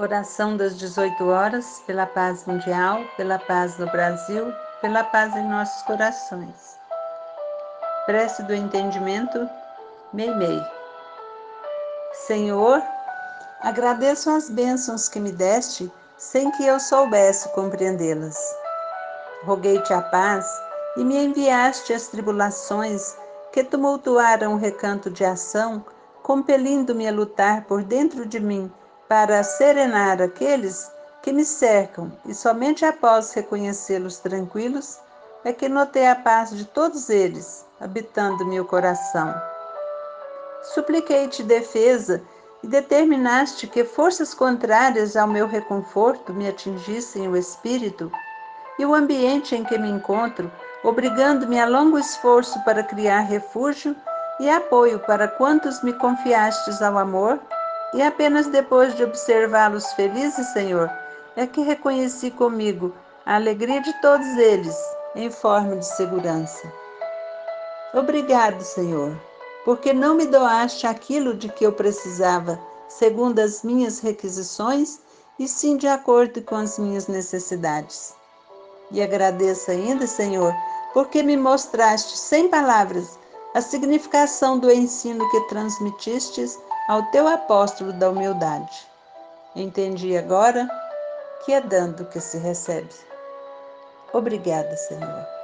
Oração das 18 horas, pela paz mundial, pela paz no Brasil, pela paz em nossos corações. Prece do entendimento, Meimei. Senhor, agradeço as bênçãos que me deste sem que eu soubesse compreendê-las. Roguei-te a paz e me enviaste as tribulações que tumultuaram o recanto de ação, compelindo-me a lutar por dentro de mim para serenar aqueles que me cercam, e somente após reconhecê-los tranquilos é que notei a paz de todos eles, habitando meu coração. Supliquei-te defesa e determinaste que forças contrárias ao meu reconforto me atingissem o espírito e o ambiente em que me encontro, obrigando-me a longo esforço para criar refúgio e apoio para quantos me confiastes ao amor e apenas depois de observá-los felizes, Senhor, é que reconheci comigo a alegria de todos eles em forma de segurança. Obrigado, Senhor, porque não me doaste aquilo de que eu precisava, segundo as minhas requisições, e sim de acordo com as minhas necessidades. E agradeço ainda, Senhor, porque me mostraste sem palavras a significação do ensino que transmitistes ao teu apóstolo da humildade. Entendi agora que é dando que se recebe. Obrigada, Senhor.